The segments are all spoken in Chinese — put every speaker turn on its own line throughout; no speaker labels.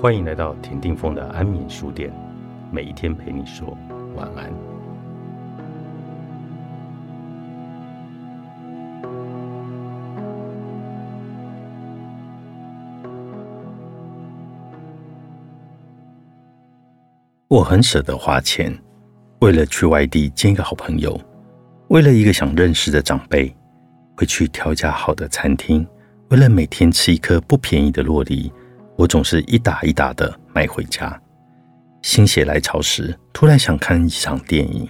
欢迎来到田定峰的安眠书店，每一天陪你说晚安。我很舍得花钱，为了去外地见一个好朋友，为了一个想认识的长辈，会去挑家好的餐厅，为了每天吃一颗不便宜的洛梨。我总是一打一打的买回家，心血来潮时，突然想看一场电影，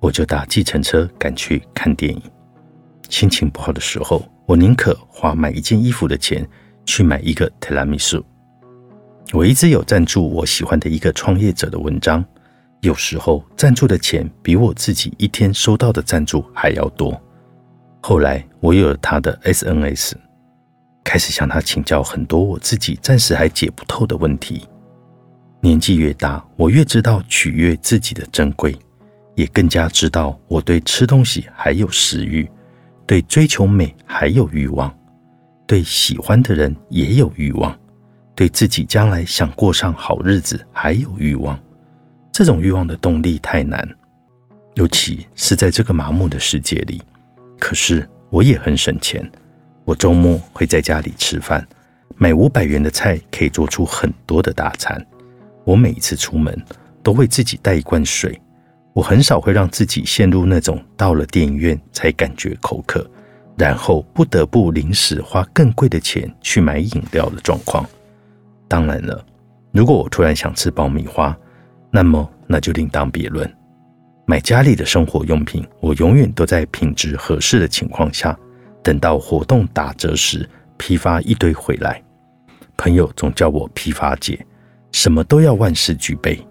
我就打计程车赶去看电影。心情不好的时候，我宁可花买一件衣服的钱去买一个提拉米苏。我一直有赞助我喜欢的一个创业者的文章，有时候赞助的钱比我自己一天收到的赞助还要多。后来我有了他的 SNS。开始向他请教很多我自己暂时还解不透的问题。年纪越大，我越知道取悦自己的珍贵，也更加知道我对吃东西还有食欲，对追求美还有欲望，对喜欢的人也有欲望，对自己将来想过上好日子还有欲望。这种欲望的动力太难，尤其是在这个麻木的世界里。可是我也很省钱。我周末会在家里吃饭，买五百元的菜可以做出很多的大餐。我每一次出门都会自己带一罐水。我很少会让自己陷入那种到了电影院才感觉口渴，然后不得不临时花更贵的钱去买饮料的状况。当然了，如果我突然想吃爆米花，那么那就另当别论。买家里的生活用品，我永远都在品质合适的情况下。等到活动打折时，批发一堆回来。朋友总叫我批发姐，什么都要万事俱备，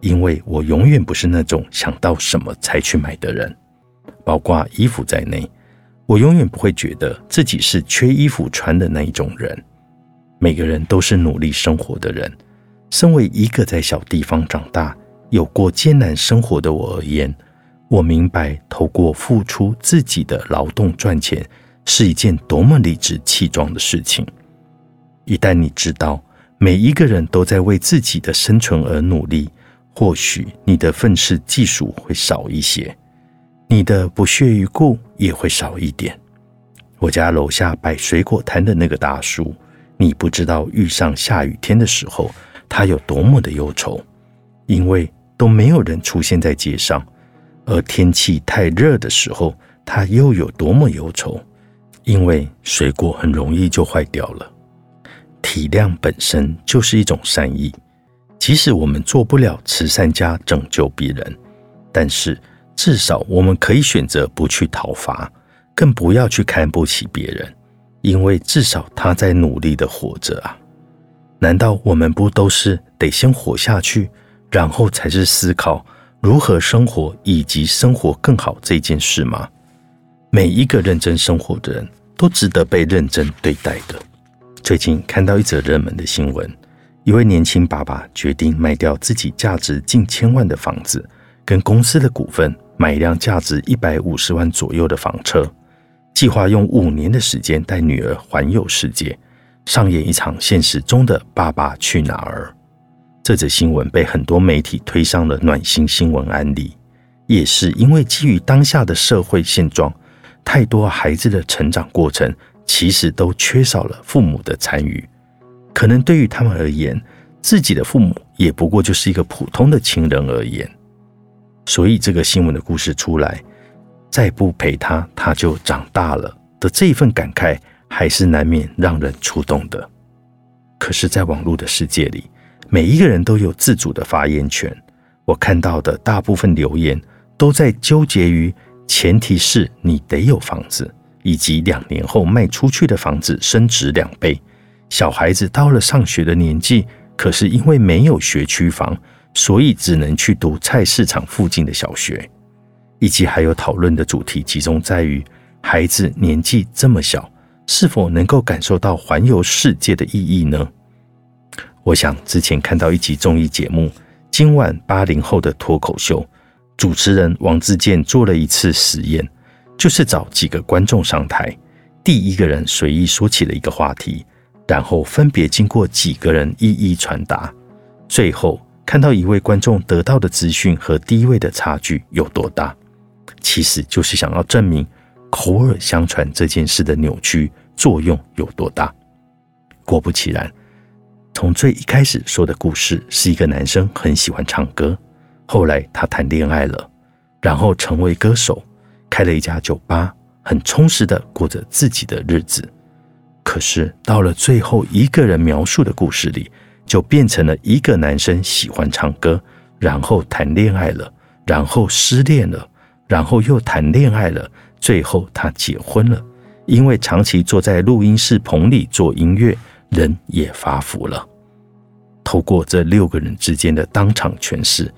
因为我永远不是那种想到什么才去买的人。包括衣服在内，我永远不会觉得自己是缺衣服穿的那一种人。每个人都是努力生活的人。身为一个在小地方长大、有过艰难生活的我而言，我明白，透过付出自己的劳动赚钱。是一件多么理直气壮的事情！一旦你知道每一个人都在为自己的生存而努力，或许你的愤世嫉俗会少一些，你的不屑一顾也会少一点。我家楼下摆水果摊的那个大叔，你不知道遇上下雨天的时候，他有多么的忧愁，因为都没有人出现在街上；而天气太热的时候，他又有多么忧愁。因为水果很容易就坏掉了，体谅本身就是一种善意。即使我们做不了慈善家拯救别人，但是至少我们可以选择不去讨伐，更不要去看不起别人，因为至少他在努力的活着啊！难道我们不都是得先活下去，然后才是思考如何生活以及生活更好这件事吗？每一个认真生活的人。都值得被认真对待的。最近看到一则热门的新闻，一位年轻爸爸决定卖掉自己价值近千万的房子，跟公司的股份，买一辆价值一百五十万左右的房车，计划用五年的时间带女儿环游世界，上演一场现实中的“爸爸去哪儿”。这则新闻被很多媒体推上了暖心新闻案例，也是因为基于当下的社会现状。太多孩子的成长过程，其实都缺少了父母的参与。可能对于他们而言，自己的父母也不过就是一个普通的亲人而言。所以，这个新闻的故事出来，再不陪他，他就长大了的这一份感慨，还是难免让人触动的。可是，在网络的世界里，每一个人都有自主的发言权。我看到的大部分留言，都在纠结于。前提是你得有房子，以及两年后卖出去的房子升值两倍。小孩子到了上学的年纪，可是因为没有学区房，所以只能去读菜市场附近的小学。以及还有讨论的主题集中在于，孩子年纪这么小，是否能够感受到环游世界的意义呢？我想之前看到一集综艺节目《今晚八零后的脱口秀》。主持人王自健做了一次实验，就是找几个观众上台，第一个人随意说起了一个话题，然后分别经过几个人一一传达，最后看到一位观众得到的资讯和第一位的差距有多大，其实就是想要证明口耳相传这件事的扭曲作用有多大。果不其然，从最一开始说的故事是一个男生很喜欢唱歌，后来他谈恋爱了，然后成为歌手，开了一家酒吧，很充实的过着自己的日子。可是到了最后一个人描述的故事里，就变成了一个男生喜欢唱歌，然后谈恋爱了，然后失恋了，然后又谈恋爱了，最后他结婚了。因为长期坐在录音室棚里做音乐，人也发福了。透过这六个人之间的当场诠释，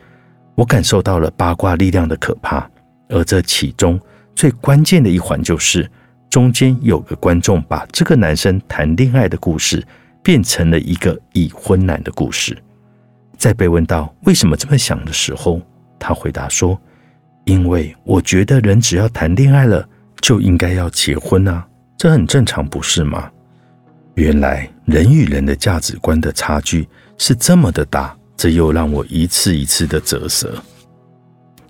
我感受到了八卦力量的可怕。而这其中最关键的一环就是。中间有个观众把这个男生谈恋爱的故事变成了一个已婚男的故事。在被问到为什么这么想的时候，他回答说：“因为我觉得人只要谈恋爱了，就应该要结婚啊，这很正常，不是吗？”原来人与人的价值观的差距是这么的大，这又让我一次一次的折舌。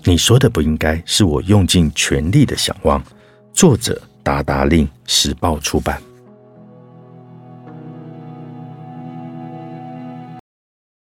你说的不应该是我用尽全力的想望，作者。达达令时报出版。